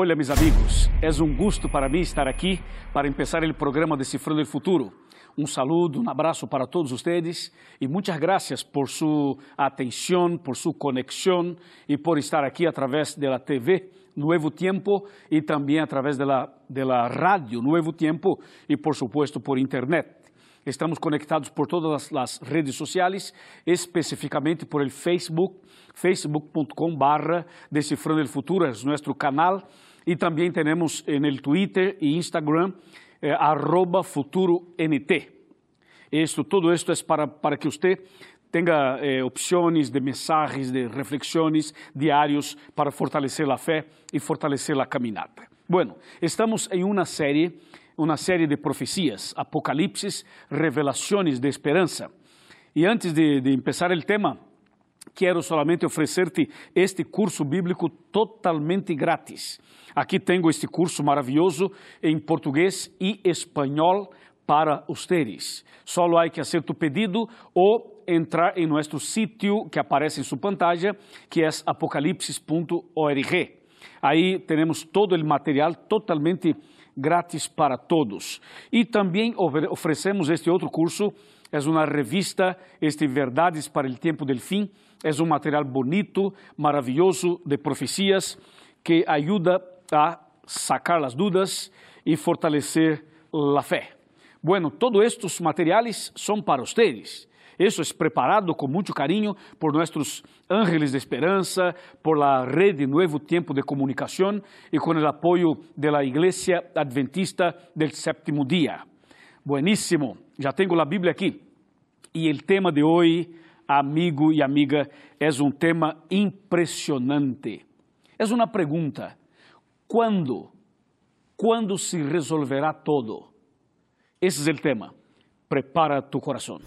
Hola mis amigos, es un gusto para mí estar aquí para empezar el programa Decifrando el Futuro. Un saludo, un abrazo para todos ustedes y muchas gracias por su atención, por su conexión y por estar aquí a través de la TV Nuevo Tiempo y también a través de la, de la radio Nuevo Tiempo y por supuesto por Internet. Estamos conectados por todas las redes sociales, específicamente por el Facebook, facebook.com barra Decifrando el Futuro, es nuestro canal. Y también tenemos en el Twitter e Instagram, eh, arroba FuturoNT. Esto, todo esto es para, para que usted tenga eh, de mensajes, de reflexiones diarios para fortalecer la fe y fortalecer la caminata. Bueno, estamos en una serie uma série de profecias, Apocalipse, revelações de esperança. E antes de, de o tema, quero solamente oferecer-te este curso bíblico totalmente grátis. Aqui tenho este curso maravilhoso em português e espanhol para ustedes. Solo há que fazer tu pedido ou entrar em nosso sítio que aparece em sua pantalla, que é apocalipsis.org. Aí temos todo o material totalmente grátis para todos. E também oferecemos este outro curso, é uma revista, este Verdades para o Tempo del Fim, é um material bonito, maravilhoso, de profecias, que ajuda a sacar as dúvidas e fortalecer a fé. Bueno, todos estes materiais são para vocês. Isso é preparado com muito carinho por nossos ángeles de esperança, por la rede Nuevo Tempo de Comunicação e com o apoio da Igreja Adventista del Séptimo Dia. Bueníssimo, já tenho a Bíblia aqui. E o tema de hoje, amigo e amiga, é um tema impressionante. É uma pergunta: quando? Quando se resolverá todo? Esse é o tema. Prepara tu coração.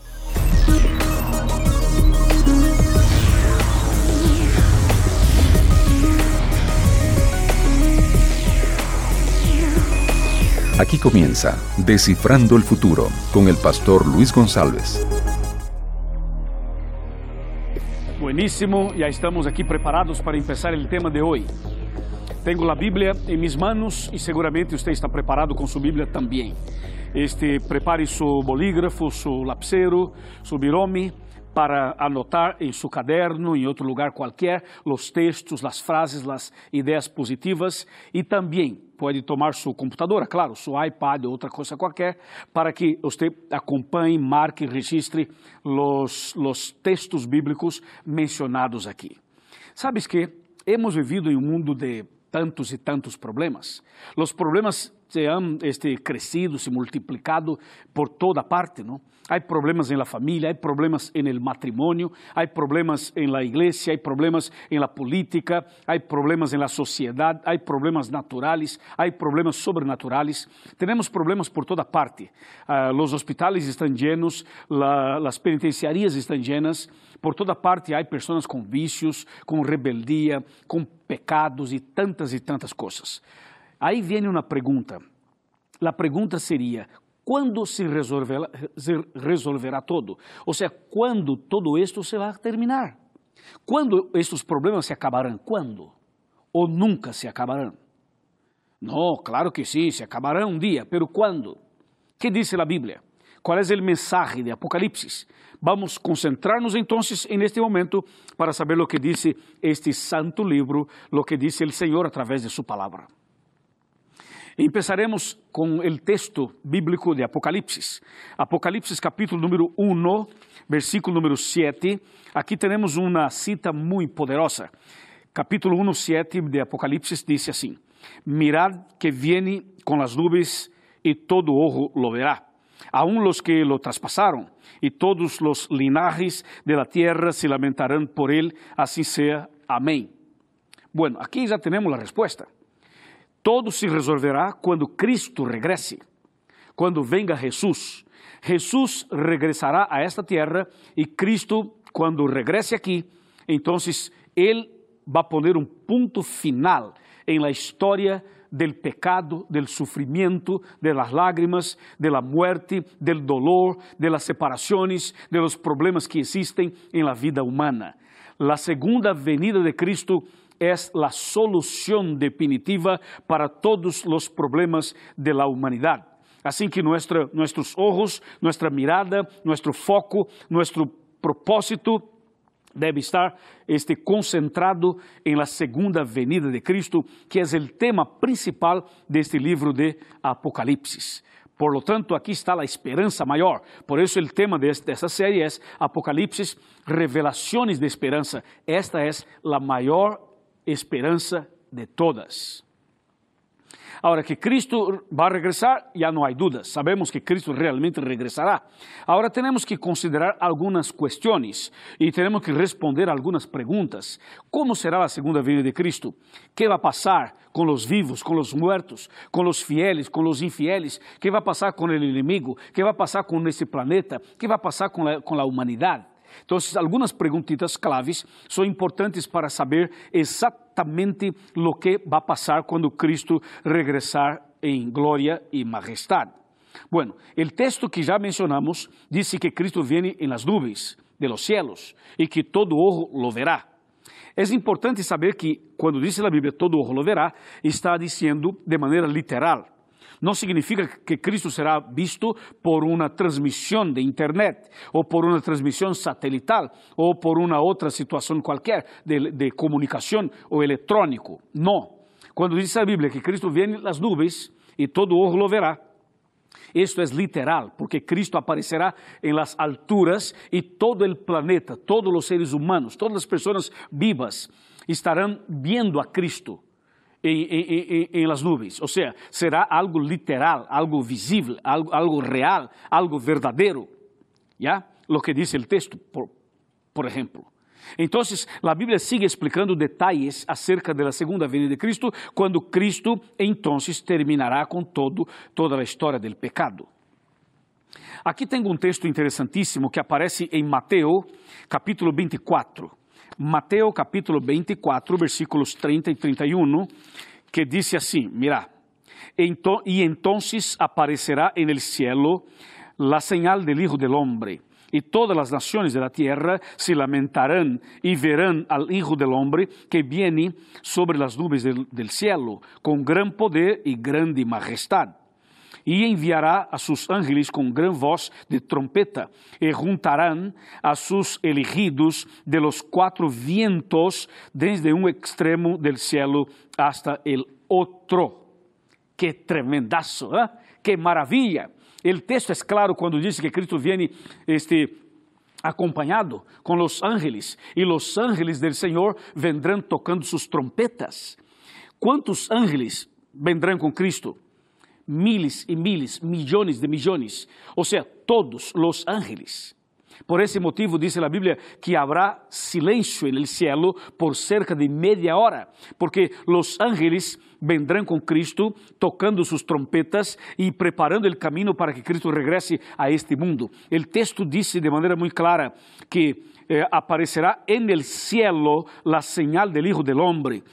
Aquí comienza Descifrando el Futuro con el pastor Luis González. Buenísimo, ya estamos aquí preparados para empezar el tema de hoy. Tengo la Biblia en mis manos y seguramente usted está preparado con su Biblia también. Este, prepare su bolígrafo, su lapicero, su birome para anotar em seu caderno, em outro lugar qualquer, os textos, as frases, as ideias positivas e também pode tomar seu computador, claro, seu iPad ou outra coisa qualquer, para que você acompanhe, marque, registre os, os textos bíblicos mencionados aqui. Sabes que hemos vivido em um mundo de tantos e tantos problemas. Os problemas se han este, crescido, se multiplicado por toda parte, ¿no? Hay problemas en la familia, hay problemas en el matrimonio, hay problemas en la iglesia, hay problemas en la política, hay problemas en la sociedad, hay problemas naturales, hay problemas sobrenaturales. Tenemos problemas por toda parte. Uh, los hospitales están llenos, la, las penitenciarias están llenas, por toda parte há pessoas com vícios, com rebeldia, com pecados e tantas e tantas coisas. Aí vem uma pergunta. A pergunta seria: quando se resolverá, se resolverá todo? Ou seja, quando todo isto se vai terminar? Quando estes problemas se acabarão? Quando? Ou nunca se acabarão? Não, claro que sim, se acabarão um dia, pero quando? Que diz a Bíblia? Qual é o mensagem de Apocalipse? Vamos concentrar-nos então en este momento para saber o que diz este santo livro, o que diz o Senhor a través de sua palavra. Empezaremos com o texto bíblico de Apocalipse. Apocalipse capítulo número 1, versículo número 7. Aqui temos uma cita muito poderosa. Capítulo 1, 7 de Apocalipse diz assim: Mirad que viene com as nuvens e todo ojo lo verá. Aún los que lo traspasaron y todos los linajes de la tierra se lamentarán por él, así sea. Amén. Bueno, aquí ya tenemos la respuesta. Todo se resolverá quando Cristo regrese, quando venga Jesus. Jesus regressará a esta terra e Cristo, quando regrese aqui, então Ele vai poner um ponto final em la história del pecado, del sufrimiento, de las lágrimas, de la muerte, del dolor, de las separaciones, de los problemas que existen en la vida humana. La segunda venida de Cristo es la solución definitiva para todos los problemas de la humanidad. Así que nuestra, nuestros ojos, nuestra mirada, nuestro foco, nuestro propósito debe estar este, concentrado em la segunda venida de Cristo, que é o tema principal deste livro de Apocalipse. Por lo tanto, aqui está a esperança maior. Por isso, o tema dessa série é Apocalipse, revelações de esperança. Esta é a maior esperança de todas. Ahora que Cristo va a regresar, ya no hay dudas. Sabemos que Cristo realmente regresará. Ahora tenemos que considerar algunas cuestiones y tenemos que responder algunas preguntas. ¿Cómo será la segunda venida de Cristo? ¿Qué va a pasar con los vivos, con los muertos, con los fieles, con los infieles? ¿Qué va a pasar con el enemigo? ¿Qué va a pasar con este planeta? ¿Qué va a pasar con la, con? Então, algumas perguntitas claves são importantes para saber exatamente o que vai passar quando Cristo regressar em glória e majestade. Bueno, o texto que já mencionamos diz que Cristo vem em las nuvens de los cielos e que todo ojo lo verá. É importante saber que, quando diz a Bíblia todo ojo lo verá, está dizendo de maneira literal. Não significa que Cristo será visto por uma transmissão de internet, ou por uma transmissão satelital, ou por uma outra situação qualquer de, de comunicação ou eletrônico. Não. Quando diz a Bíblia que Cristo vem nas nuvens e todo ojo lo verá, isto é literal, porque Cristo aparecerá em las alturas e todo o planeta, todos os seres humanos, todas as pessoas vivas estarão vendo a Cristo em, em, em, las nuvens. Ou seja, será algo literal, algo visível, algo, algo real, algo verdadeiro. ¿Ya? Lo que diz o texto, por, por exemplo. Então, a Bíblia sigue explicando detalhes acerca da segunda vinda de Cristo, quando Cristo então terminará com todo, toda a história do pecado. Aqui tem um texto interessantíssimo que aparece em Mateus, capítulo 24. Mateus capítulo 24, versículos 30 e 31, que diz assim: Mira, e entonces aparecerá en el cielo la señal del Hijo del Hombre. Y todas las naciones de la tierra se lamentarán y verán al Hijo del Hombre que viene sobre las nubes del, del cielo con gran poder y grande majestad e enviará a seus ángeles com gran voz de trompeta, e juntarán a seus elegidos de los quatro vientos, desde um extremo del cielo hasta el otro. Que tremendazo, ¿eh? que maravilha! O texto é claro quando diz que Cristo vem este, acompanhado com os ángeles, e os ángeles del Senhor vendrão tocando suas trompetas. Quantos ángeles vendrão com Cristo? Miles e miles, milhões de milhões, ou seja, todos os ángeles. Por esse motivo, diz a Bíblia que haverá silêncio no cielo por cerca de meia hora, porque os ángeles vendrão com Cristo, tocando suas trompetas e preparando o caminho para que Cristo regrese a este mundo. O texto diz de maneira muito clara que eh, aparecerá en el cielo la señal del Hijo del Hombre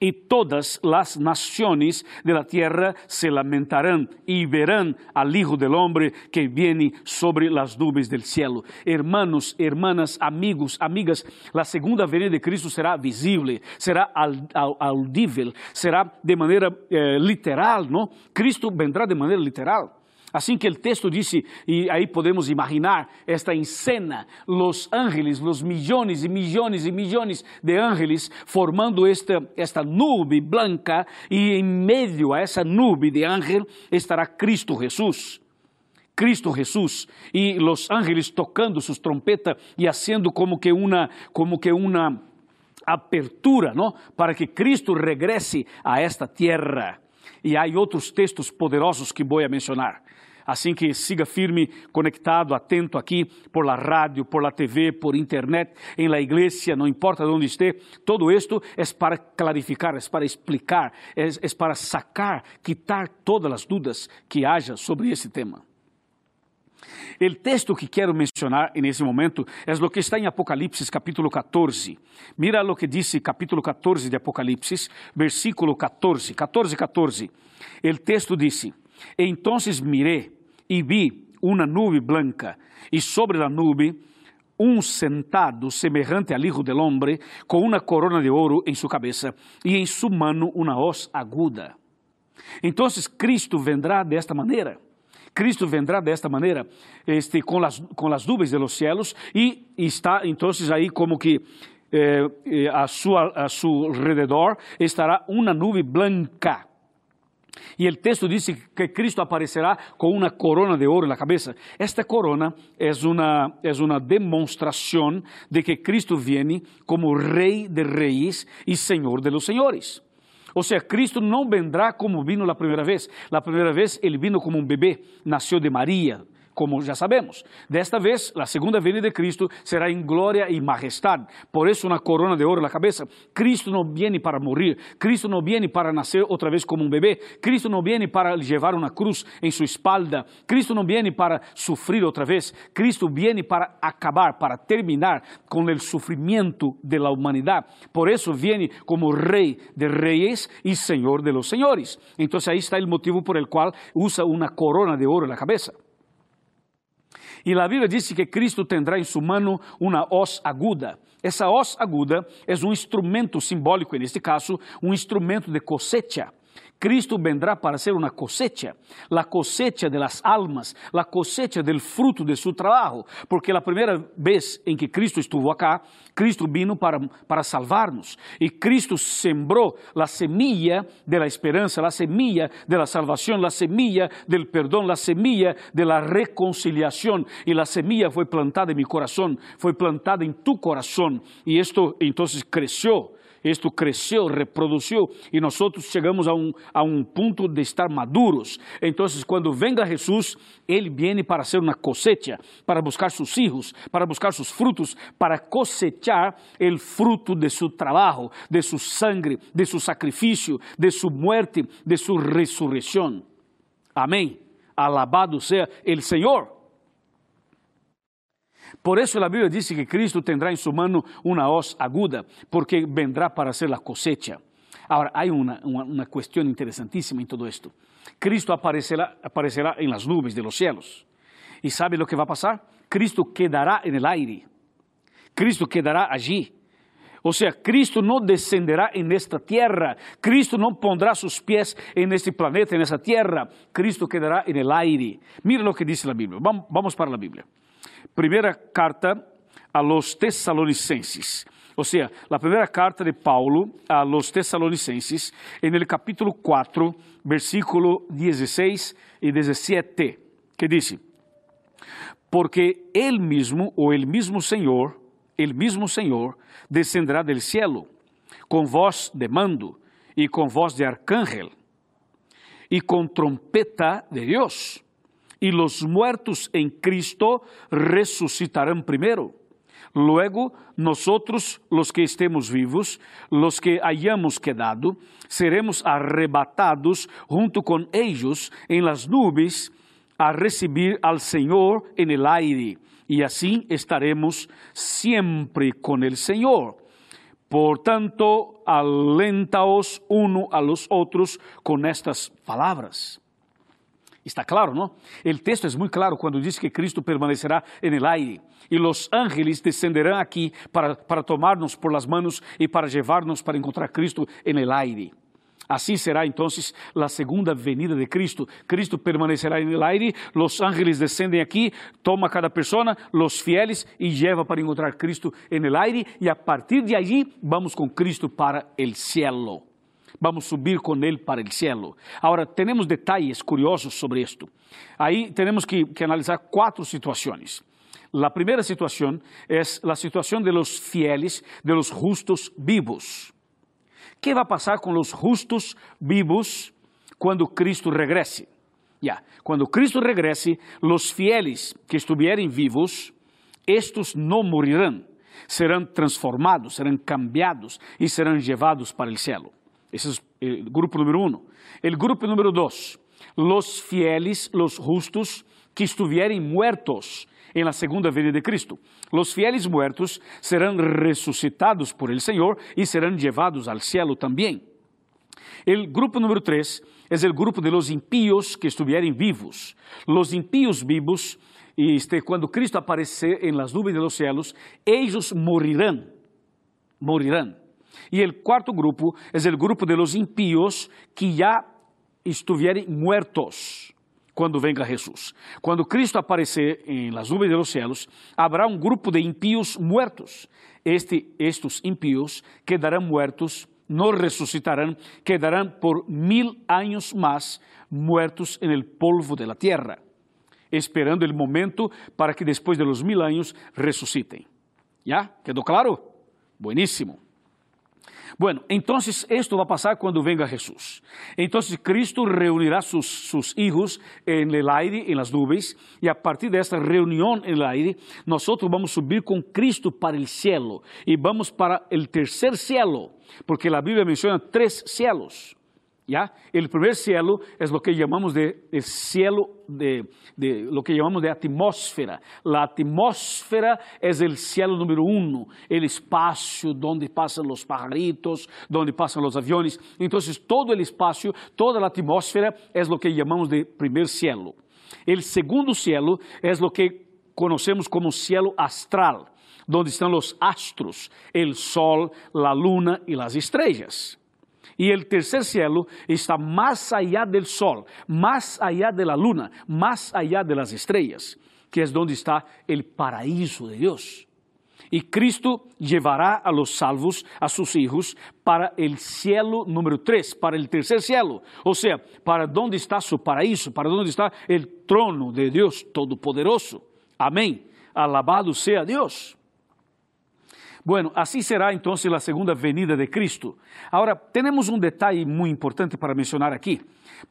y todas las naciones de la tierra se lamentarán y verán al Hijo del Hombre que viene sobre las nubes del cielo. Hermanos, hermanas, amigos, amigas, la segunda venida de Cristo será visible, será audível, será de manera eh, literal, ¿no? Cristo vendrá de manera literal. Assim que o texto disse, e aí podemos imaginar esta encena, os ángeles, os milhões e milhões e milhões de ángeles formando esta, esta nube branca, e em meio a essa nube de ángel estará Cristo Jesus. Cristo Jesús e os ángeles tocando suas trompetas e haciendo como que uma como que uma apertura, ¿no? Para que Cristo regrese a esta tierra. E há outros textos poderosos que vou mencionar. Assim que siga firme, conectado, atento aqui por la rádio, por la TV, por internet, em la igreja, não importa de onde esteja. Todo isto é para clarificar, é para explicar, é, é para sacar, quitar todas as dúvidas que haja sobre esse tema. O texto que quero mencionar nesse momento é o que está em Apocalipse capítulo 14. Mira o que diz capítulo 14 de Apocalipse, versículo 14, 14, 14. O texto diz: Entonces miré e vi uma nube blanca, e sobre a nube um sentado semejante al Hijo del Hombre, com uma corona de ouro em sua cabeça e em sua mano uma hoz aguda. Então, Cristo vendrá desta maneira. Cristo vendrá desta maneira, este, com as com as nuvens de los cielos e está então aí como que eh, eh, a sua a seu redor estará uma nuvem branca. E o texto diz que Cristo aparecerá com uma corona de ouro na cabeça. Esta corona é uma, é uma demonstração de que Cristo viene como Rei de Reis e Senhor de los Senhores. Ou seja, Cristo não vendrá como vino a primeira vez. A primeira vez ele vino como um bebê, nasceu de Maria, como já sabemos. Desta vez, a segunda venida de Cristo será em glória e majestade. Por isso, uma corona de ouro na cabeça. Cristo não vem para morrer. Cristo não vem para nascer outra vez como um bebê. Cristo não vem para levar uma cruz em sua espalda. Cristo não vem para sofrer outra vez. Cristo vem para acabar, para terminar com o sofrimento de la humanidade. Por isso, vem como Rei de Reis e Senhor de los Senhores. Então, aí está o motivo por el qual usa uma corona de ouro na cabeça. E a Bíblia diz que Cristo tendrá em sua mano uma hoz aguda. Essa hoz aguda é um instrumento simbólico, neste caso, um instrumento de cosecha. Cristo vendrá para ser una cosecha, la cosecha de las almas, la cosecha del fruto de su trabajo, porque la primera vez en que Cristo estuvo acá, Cristo vino para, para salvarnos y Cristo sembró la semilla de la esperanza, la semilla de la salvación, la semilla del perdón, la semilla de la reconciliación y la semilla fue plantada en mi corazón, fue plantada en tu corazón y esto entonces creció isto cresceu, reproduziu e nós chegamos a um, a um ponto de estar maduros. Então, quando venga Jesus, Ele vem para ser uma cosecha, para buscar seus filhos, para buscar seus frutos, para cosechar o fruto de seu trabalho, de seu sangue, de seu sacrifício, de sua muerte, de sua ressurreição. Amém. Alabado seja o Senhor. Por isso a Bíblia diz que Cristo tendrá em sua mano uma hoz aguda, porque vendrá para ser a cosecha. Agora, há uma, uma, uma questão interessantíssima em todo isto. Cristo aparecerá, aparecerá em las nuvens de los cielos. E sabe o que vai passar? Cristo quedará en el aire. Cristo quedará allí. Ou seja, Cristo não descenderá en esta tierra. Cristo não pondrá seus pés en este planeta, en esta tierra. Cristo quedará en el aire. Mira lo que diz a Bíblia. Vamos para a Bíblia. Primeira carta a los Tessalonicenses. Ou seja, a primeira carta de Paulo a los Tessalonicenses, en el capítulo 4, versículo 16 e 17, que diz: Porque ele mesmo, ou ele mesmo Senhor, ele mesmo Senhor, descenderá del cielo, com voz de mando, e com voz de arcángel, e com trompeta de Deus y los muertos en Cristo resucitarán primero. Luego nosotros, los que estemos vivos, los que hayamos quedado, seremos arrebatados junto con ellos en las nubes a recibir al Señor en el aire. Y así estaremos siempre con el Señor. Por tanto, alentaos uno a los otros con estas palabras. Está claro, não? O texto é muito claro quando diz que Cristo permanecerá en el aire e os ángeles descenderão aqui para, para tomar-nos por las manos e para levar-nos para encontrar Cristo en el aire. Assim será então a segunda venida de Cristo. Cristo permanecerá en el aire, os ángeles descendem aqui, toma cada pessoa, os fieles e leva para encontrar Cristo en el aire e a partir de allí vamos com Cristo para el cielo vamos subir com ele para o cielo. Agora, temos detalhes curiosos sobre isto. Aí temos que, que analisar quatro situações. A primeira situação é a situação de los fieles, de los justos vivos. O que vai passar com os justos vivos quando Cristo regrese? Ya, quando Cristo regrese, os fieles que estiverem vivos, estes não morirão, serão transformados, serão cambiados e serão levados para o cielo. Ese es el grupo número uno. El grupo número dos, los fieles, los justos que estuvieren muertos en la segunda venida de Cristo. Los fieles muertos serán resucitados por el Señor y serán llevados al cielo también. El grupo número tres es el grupo de los impíos que estuvieran vivos. Los impíos vivos, este, cuando Cristo aparecer en las nubes de los cielos, ellos morirán, morirán. Y el cuarto grupo es el grupo de los impíos que ya estuvieran muertos quando venga Jesus. Quando Cristo aparecer em las nubes de los cielos, habrá um grupo de impíos muertos. Este, estos impíos quedarão muertos, não ressuscitarão, quedarão por mil anos mais muertos en el polvo de la tierra, esperando el momento para que depois de los mil anos ressuscitem. ¿Ya? ¿Quedou claro? Buenísimo. Bueno, entonces esto va a pasar cuando venga Jesús. Entonces Cristo reunirá sus, sus hijos en el aire, en las nubes, y a partir de esta reunión en el aire, nosotros vamos a subir con Cristo para el cielo y vamos para el tercer cielo, porque la Biblia menciona tres cielos. ¿Ya? El primer cielo es lo que llamamos de el cielo de, de, lo que llamamos de atmósfera. La atmósfera es el cielo número uno, el espacio donde pasan los pajaritos, donde pasan los aviones. Entonces todo el espacio, toda la atmósfera es lo que llamamos de primer cielo. El segundo cielo es lo que conocemos como cielo astral, donde están los astros, el sol, la luna y las estrellas. E o terceiro cielo está mais allá del sol, mais allá de la luna, mais allá de las estrellas, que é onde está o paraíso de Deus. E Cristo llevará a los salvos, a sus hijos, para el cielo número 3, para el tercer cielo. O sea, para donde está su paraíso, para donde está el trono de Dios Todopoderoso. Amén. Alabado sea Dios. Bueno, assim será então a segunda venida de Cristo. Agora, temos um detalhe muito importante para mencionar aqui,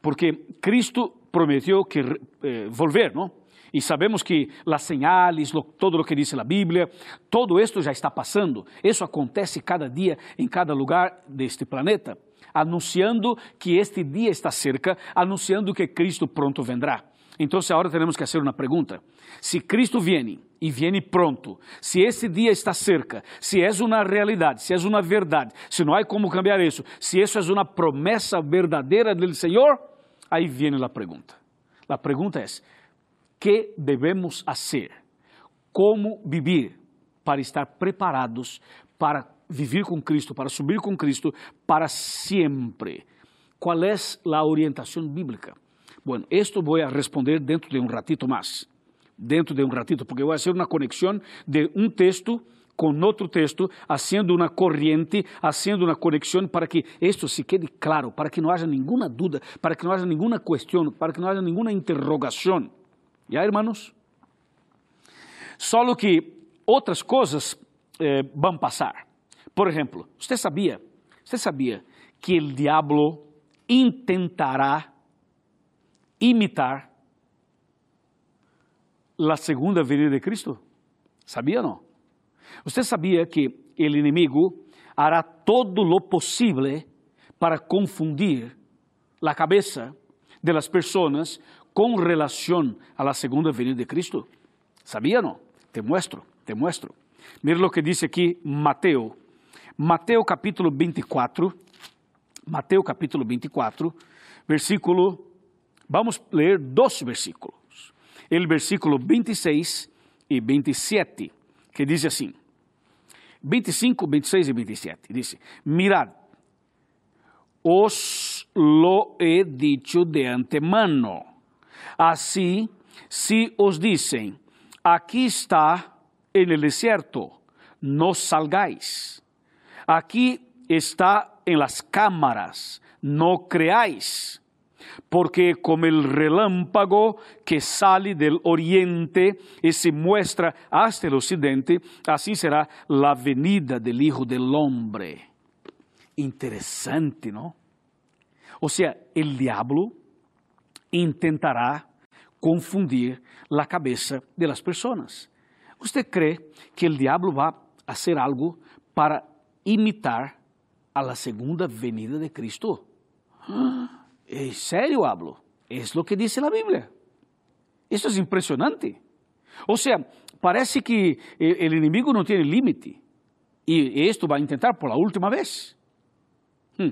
porque Cristo prometeu que eh, volver, não? E sabemos que as señales, lo, todo o que diz a Bíblia, todo esto já está passando. Isso acontece cada dia em cada lugar deste planeta, anunciando que este dia está cerca, anunciando que Cristo pronto vendrá. Então, agora temos que fazer uma pergunta: se Cristo viene e viene pronto, se esse dia está cerca, se é uma realidade, se é uma verdade, se não há como cambiar isso, se isso é uma promessa verdadeira do Senhor, aí vem a pergunta. A pergunta é: que devemos fazer? Como viver para estar preparados para viver com Cristo, para subir com Cristo para sempre? Qual é a orientação bíblica? Bueno, esto voy a responder dentro de un ratito más, dentro de un ratito, porque voy a hacer una conexión de un texto con otro texto, haciendo una corriente, haciendo una conexión para que esto se quede claro, para que no haya ninguna duda, para que no haya ninguna cuestión, para que no haya ninguna interrogación. ¿Ya, hermanos? Solo que outras coisas eh, vão passar. Por exemplo, você sabia, você sabia que o diabo intentará imitar a segunda venida de Cristo? Sabia não? Você sabia que o inimigo hará todo lo possível para confundir a cabeça de las pessoas com relação a la segunda venida de Cristo? Sabia não? Te muestro, te muestro. Mira lo que dice aqui Mateo. Mateo capítulo 24. Mateo capítulo 24, versículo Vamos ler dois versículos. O versículo 26 e 27, que diz assim: 25, 26 e 27. Diz: Mirad, os lo he dicho de antemano. Assim, se os dizem, aqui está en el desierto, no salgáis. Aqui está en las cámaras, no creáis porque como el relámpago que sale del oriente y se muestra hasta el occidente, así será la venida del Hijo del Hombre. Interesante, ¿no? O sea, el diablo intentará confundir la cabeza de las personas. ¿Usted cree que el diablo va a hacer algo para imitar a segunda venida de Cristo? ¡Ah! ¿En serio hablo? Es lo que dice la Biblia. Esto es impresionante. O sea, parece que el enemigo no tiene límite. Y esto va a intentar por la última vez. Hmm.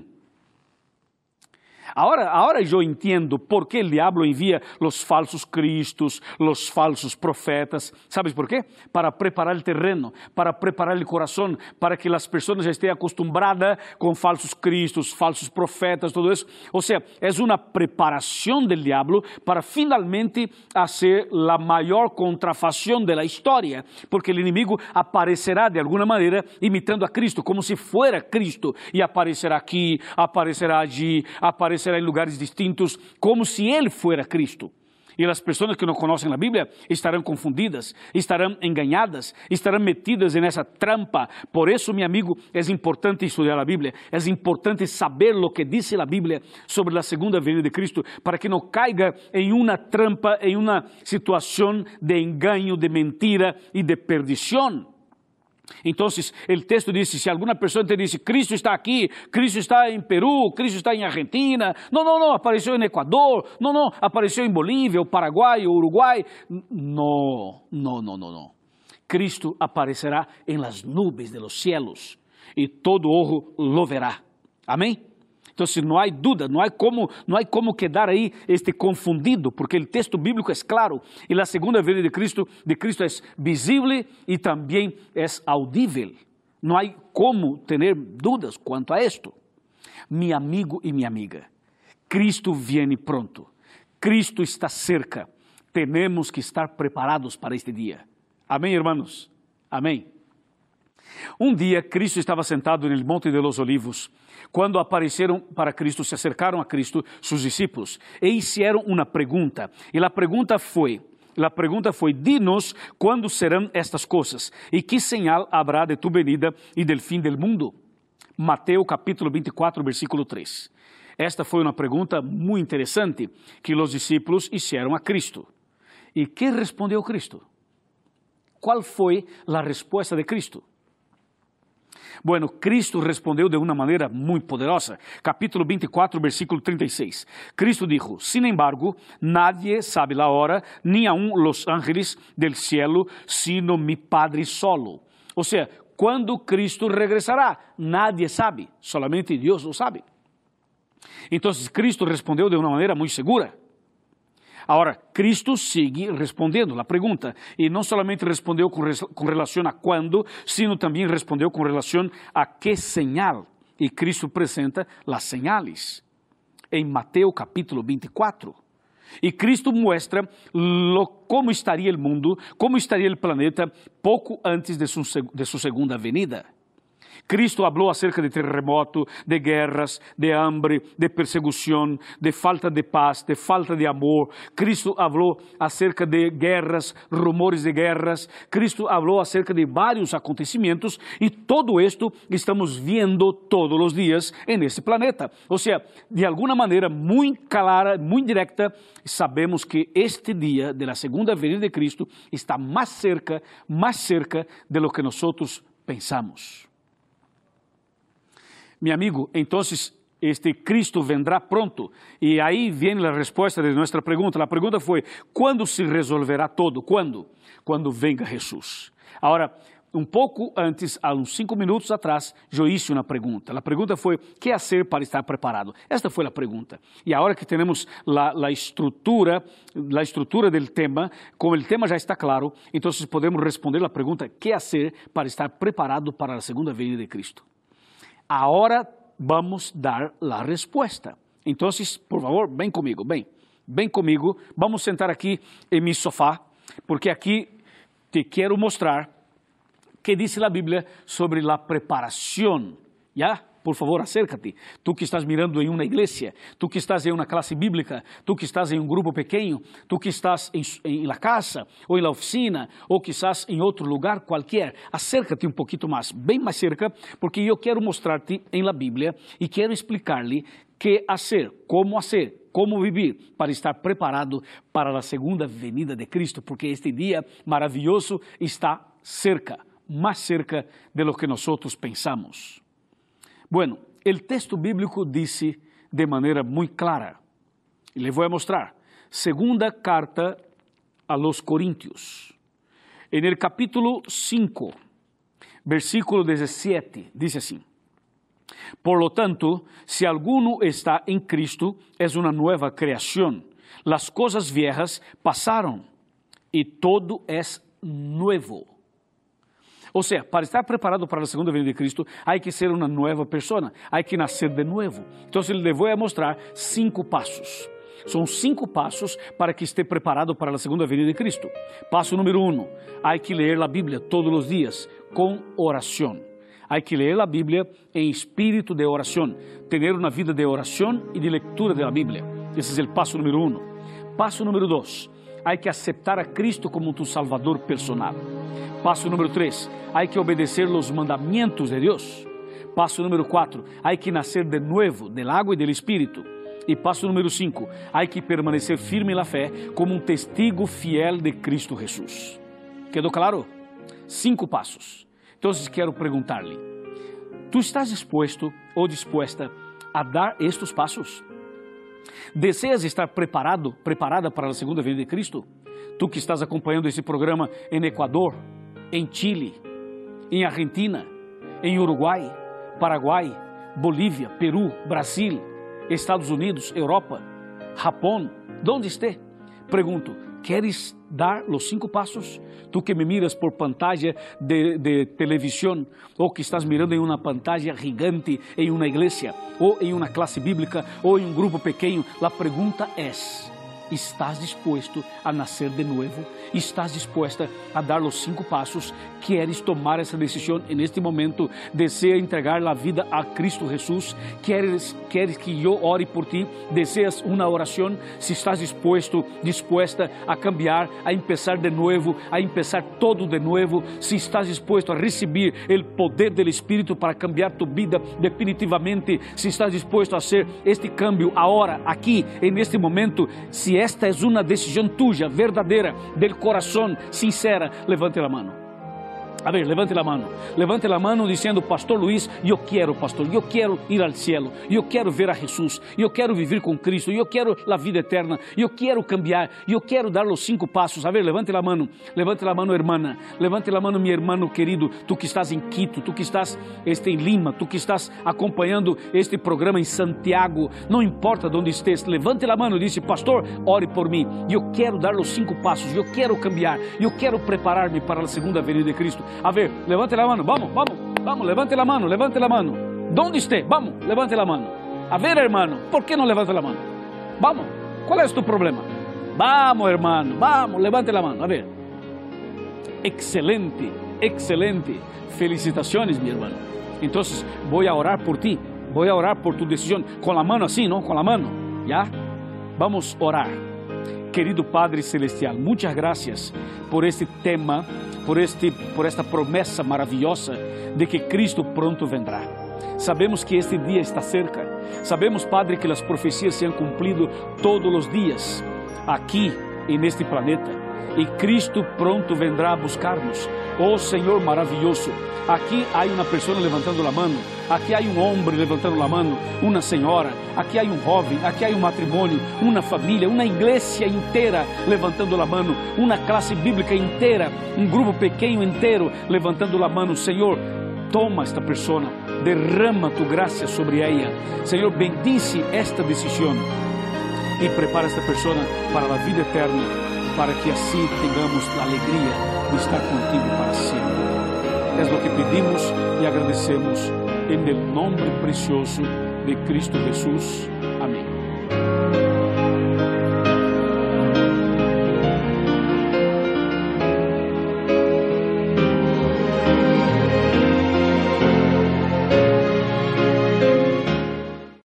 Ahora, ahora yo entiendo por qué el diablo envía los falsos cristos, los falsos profetas. ¿Sabes por qué? Para preparar el terreno, para preparar el corazón, para que las personas estén acostumbradas con falsos cristos, falsos profetas, todo eso. O sea, es una preparación del diablo para finalmente hacer la mayor contrafacción de la historia, porque el enemigo aparecerá de alguna manera imitando a Cristo, como si fuera Cristo, y aparecerá aquí, aparecerá allí, aparecerá aparecerá em lugares distintos, como se ele fuera Cristo. E as pessoas que não conhecem a Bíblia estarão confundidas, estarão enganadas, estarão metidas nessa trampa. Por isso, meu amigo, é importante estudar a Bíblia, é importante saber o que diz a Bíblia sobre a segunda venida de Cristo, para que não caiga em uma trampa, em uma situação de engano, de mentira e de perdição. Então, o texto diz: se alguma pessoa te diz, Cristo está aqui, Cristo está em Peru, Cristo está em Argentina, não, não, não, apareceu em Equador, não, não, apareceu em Bolívia, ou Paraguai, ou Uruguai. Não, não, não, não, não. Cristo aparecerá em las nubes de los cielos e todo ojo lo verá. Amém? Então, não há dúvida, não há como, não há como quedar aí este confundido, porque o texto bíblico é claro e a segunda venida de Cristo, de Cristo é visível e também é audível. Não há como ter dúvidas quanto a isto. Mi amigo e minha amiga, Cristo viene pronto. Cristo está cerca. Temos que estar preparados para este dia. Amém, irmãos? Amém. Um dia, Cristo estava sentado no Monte de los Olivos quando apareceram para Cristo, se acercaram a Cristo, seus discípulos, e hicieron uma pergunta. E a pergunta foi: a pergunta foi: Dinos quando serão estas coisas e que señal habrá de tu venida e del fim del mundo. Mateus capítulo 24, versículo 3. Esta foi uma pergunta muito interessante que os discípulos fizeram a Cristo. E que respondeu Cristo? Qual foi a resposta de Cristo? Bueno, Cristo respondeu de uma maneira muito poderosa. Capítulo 24, versículo 36. Cristo dijo: Sin embargo, nadie sabe la hora, ni aun los ángeles del cielo, sino mi Padre solo. Ou seja, quando Cristo regressará, nadie sabe, solamente Deus o sabe. Então, Cristo respondeu de uma maneira muito segura. Agora, Cristo sigue respondendo a pergunta, e não somente respondeu com, com relação a quando, sino também respondeu com relação a que señal. E Cristo apresenta as señales em Mateus capítulo 24. E Cristo mostra lo, como estaria o mundo, como estaria o planeta pouco antes de sua, segunda venida. Cristo falou acerca de terremoto, de guerras, de hambre, de persecução, de falta de paz, de falta de amor. Cristo falou acerca de guerras, rumores de guerras. Cristo falou acerca de vários acontecimentos e todo isto estamos vendo todos os dias nesse planeta. Ou seja, de alguma maneira muito clara, muito direta, sabemos que este dia da segunda venida de Cristo está mais cerca, mais cerca de lo que nós pensamos. Mi amigo, entonces este Cristo vendrá pronto. E aí vem a resposta de nossa pergunta. A pergunta foi: quando se resolverá todo? Quando? Quando venga Jesus. Agora, um pouco antes, há uns cinco minutos atrás, eu hice uma pergunta. A pergunta foi: que fazer para estar preparado? Esta foi a pergunta. E agora que temos a estrutura, a estrutura do tema, como o tema já está claro, então podemos responder a pergunta: que fazer para estar preparado para a segunda venida de Cristo? Ahora vamos dar la respuesta. Entonces, por favor, ven conmigo, ven, ven conmigo. Vamos sentar aqui em mi sofá, porque aqui te quero mostrar que diz a Bíblia sobre a preparação, ¿ya? Por favor, acércate. Tu que estás mirando em uma igreja, tu que estás em uma classe bíblica, tu que estás em um grupo pequeno, tu que estás em, em la casa, ou em la oficina, ou que estás em outro lugar qualquer, acércate um pouquinho mais, bem mais cerca, porque eu quero mostrar-te em la Bíblia e quero explicar-lhe que fazer, como fazer, como viver para estar preparado para a segunda venida de Cristo, porque este dia maravilhoso está cerca, mais cerca de lo que nós pensamos. Bueno, el texto bíblico dice de manera muy clara, y le voy a mostrar, segunda carta a los Corintios, en el capítulo 5, versículo 17, dice así, Por lo tanto, si alguno está en Cristo, es una nueva creación. Las cosas viejas pasaron y todo es nuevo. Ou seja, para estar preparado para a segunda vinda de Cristo, há que ser uma nova pessoa, há que nascer de novo. Então, ele levou a mostrar cinco passos. São cinco passos para que esteja preparado para a segunda vinda de Cristo. Passo número um: há que ler a Bíblia todos os dias com oração. Há que ler a Bíblia em espírito de oração, ter uma vida de oração e de leitura da Bíblia. Esse é o passo número um. Passo número dois: há que aceitar a Cristo como tu Salvador personal. Passo número 3, há que obedecer os mandamentos de Deus. Passo número 4, há que nascer de novo, del água e del Espírito. E passo número 5, há que permanecer firme na fé como um testigo fiel de Cristo Jesus. Quedou claro? Cinco passos. Então, quero perguntar-lhe: tu estás disposto ou disposta a dar estes passos? Deseas estar preparado, preparada para a segunda vinda de Cristo? Tu que estás acompanhando esse programa em Equador, em Chile, em Argentina, em Uruguai, Paraguai, Bolívia, Peru, Brasil, Estados Unidos, Europa, Japão, onde esteja? Pergunto, queres dar os cinco passos? Tu que me miras por pantalla de, de televisão, ou que estás mirando em uma pantalla gigante em uma igreja, ou em uma classe bíblica, ou em um grupo pequeno, a pergunta é: estás disposto a nascer de novo? Estás disposta a dar os cinco passos? Queres tomar essa decisão neste momento? Deseas entregar a vida a Cristo Jesus? Queres, queres que eu ore por ti? Deseas uma oração? Se estás disposto, disposta a cambiar, a começar de novo, a começar todo de novo, se estás disposto a receber o poder do Espírito para cambiar tu vida definitivamente, se estás disposto a hacer este cambio agora, aqui, neste momento, se esta é uma decisão tuya, verdadeira, del corazón, sincera, levante a mão. A ver, levante a mão. Levante a mão dizendo, Pastor Luiz, eu quero, pastor, eu quero ir ao cielo, eu quero ver a Jesus, eu quero viver com Cristo, eu quero a vida eterna, eu quero cambiar, eu quero dar os cinco passos. A ver, levante a mão, levante a mão, hermana, levante a mão, meu irmão querido, tu que estás em Quito, tu que estás este, em Lima, tu que estás acompanhando este programa em Santiago, não importa de onde estés, levante a mão e disse, pastor, ore por mim, eu quero dar os cinco passos, eu quero cambiar, eu quero preparar-me para a segunda venida de Cristo. A ver, levante la mano, vamos, vamos, vamos, levante la mano, levante la mano. ¿Dónde esté? Vamos, levante la mano. A ver, hermano, ¿por qué no levante la mano? Vamos, ¿cuál es tu problema? Vamos, hermano, vamos, levante la mano. A ver. Excelente, excelente. Felicitaciones, hermano. Entonces, voy a orar por ti. Voy a orar por tu decisión. Con la mano así, ¿no? Con la mano. ¿Ya? Vamos a orar. Querido Padre Celestial, muchas gracias por este tema por, este, por esta promessa maravilhosa de que Cristo pronto vendrá. Sabemos que este dia está cerca. Sabemos, Padre, que as profecias se han cumprido todos os dias aqui e neste planeta. E Cristo pronto vendrá a buscar-nos. Oh Senhor maravilhoso, aqui há uma pessoa levantando a mão, aqui há um homem levantando a mão, uma senhora, aqui há um jovem, aqui há um matrimônio, uma família, uma igreja inteira levantando a mão, uma classe bíblica inteira, um grupo pequeno inteiro levantando a mão. Senhor, toma esta pessoa, derrama tu graça sobre ela. Senhor, bendice esta decisão. E prepara esta pessoa para a vida eterna, para que assim tenhamos a alegria de estar contigo para sempre. É o que pedimos e agradecemos em nome precioso de Cristo Jesus.